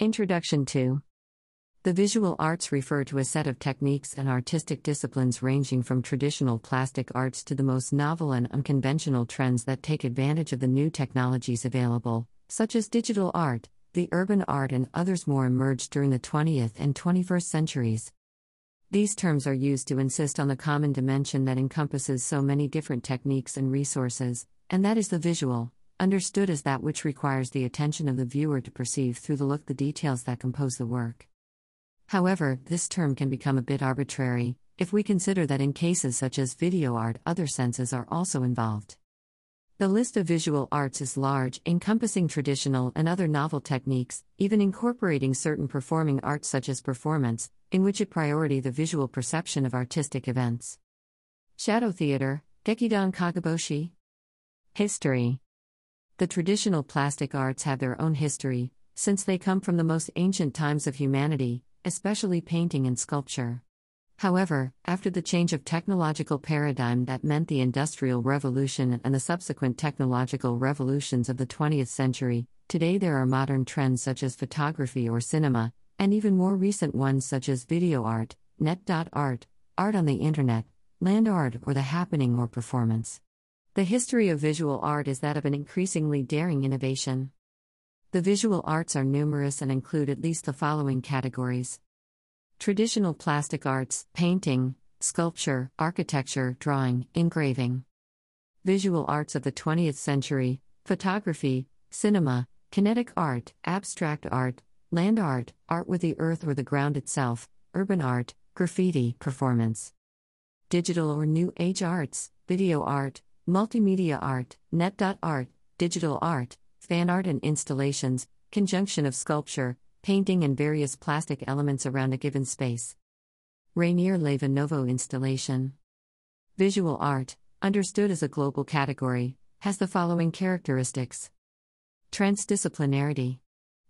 Introduction to The visual arts refer to a set of techniques and artistic disciplines ranging from traditional plastic arts to the most novel and unconventional trends that take advantage of the new technologies available, such as digital art, the urban art, and others more emerged during the 20th and 21st centuries. These terms are used to insist on the common dimension that encompasses so many different techniques and resources, and that is the visual understood as that which requires the attention of the viewer to perceive through the look the details that compose the work. However, this term can become a bit arbitrary, if we consider that in cases such as video art, other senses are also involved. The list of visual arts is large, encompassing traditional and other novel techniques, even incorporating certain performing arts such as performance, in which it priority the visual perception of artistic events. Shadow Theater, Gekidan Kageboshi. History the traditional plastic arts have their own history, since they come from the most ancient times of humanity, especially painting and sculpture. However, after the change of technological paradigm that meant the Industrial Revolution and the subsequent technological revolutions of the 20th century, today there are modern trends such as photography or cinema, and even more recent ones such as video art, net art, art on the internet, land art, or the happening or performance. The history of visual art is that of an increasingly daring innovation. The visual arts are numerous and include at least the following categories traditional plastic arts, painting, sculpture, architecture, drawing, engraving. Visual arts of the 20th century, photography, cinema, kinetic art, abstract art, land art, art with the earth or the ground itself, urban art, graffiti, performance. Digital or New Age arts, video art, multimedia art, net.art, digital art, fan art and installations, conjunction of sculpture, painting, and various plastic elements around a given space. Rainier Novo installation. Visual art, understood as a global category, has the following characteristics Transdisciplinarity.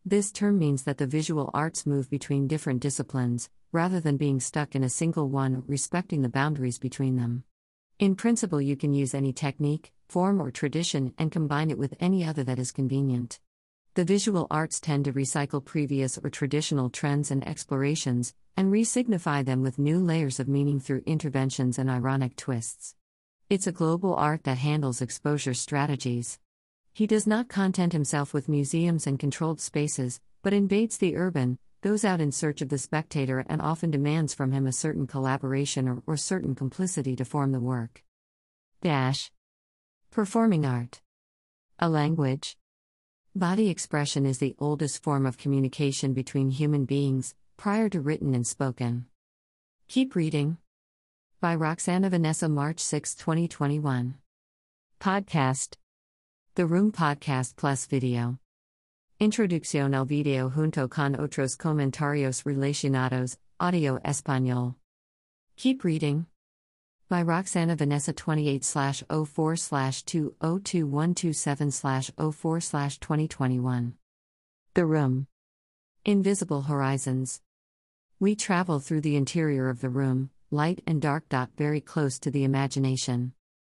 This term means that the visual arts move between different disciplines, rather than being stuck in a single one, respecting the boundaries between them. In principle, you can use any technique, form, or tradition and combine it with any other that is convenient. The visual arts tend to recycle previous or traditional trends and explorations, and re-signify them with new layers of meaning through interventions and ironic twists. It's a global art that handles exposure strategies. He does not content himself with museums and controlled spaces, but invades the urban, goes out in search of the spectator and often demands from him a certain collaboration or, or certain complicity to form the work. Dash. Performing art. A language. Body expression is the oldest form of communication between human beings, prior to written and spoken. Keep reading. By Roxana Vanessa, March 6, 2021. Podcast. The Room Podcast Plus Video. Introducción al video junto con otros comentarios relacionados, audio español. Keep reading. By Roxana Vanessa 28 04 202127 04 2021. The Room. Invisible Horizons. We travel through the interior of the room, light and dark. Dot very close to the imagination.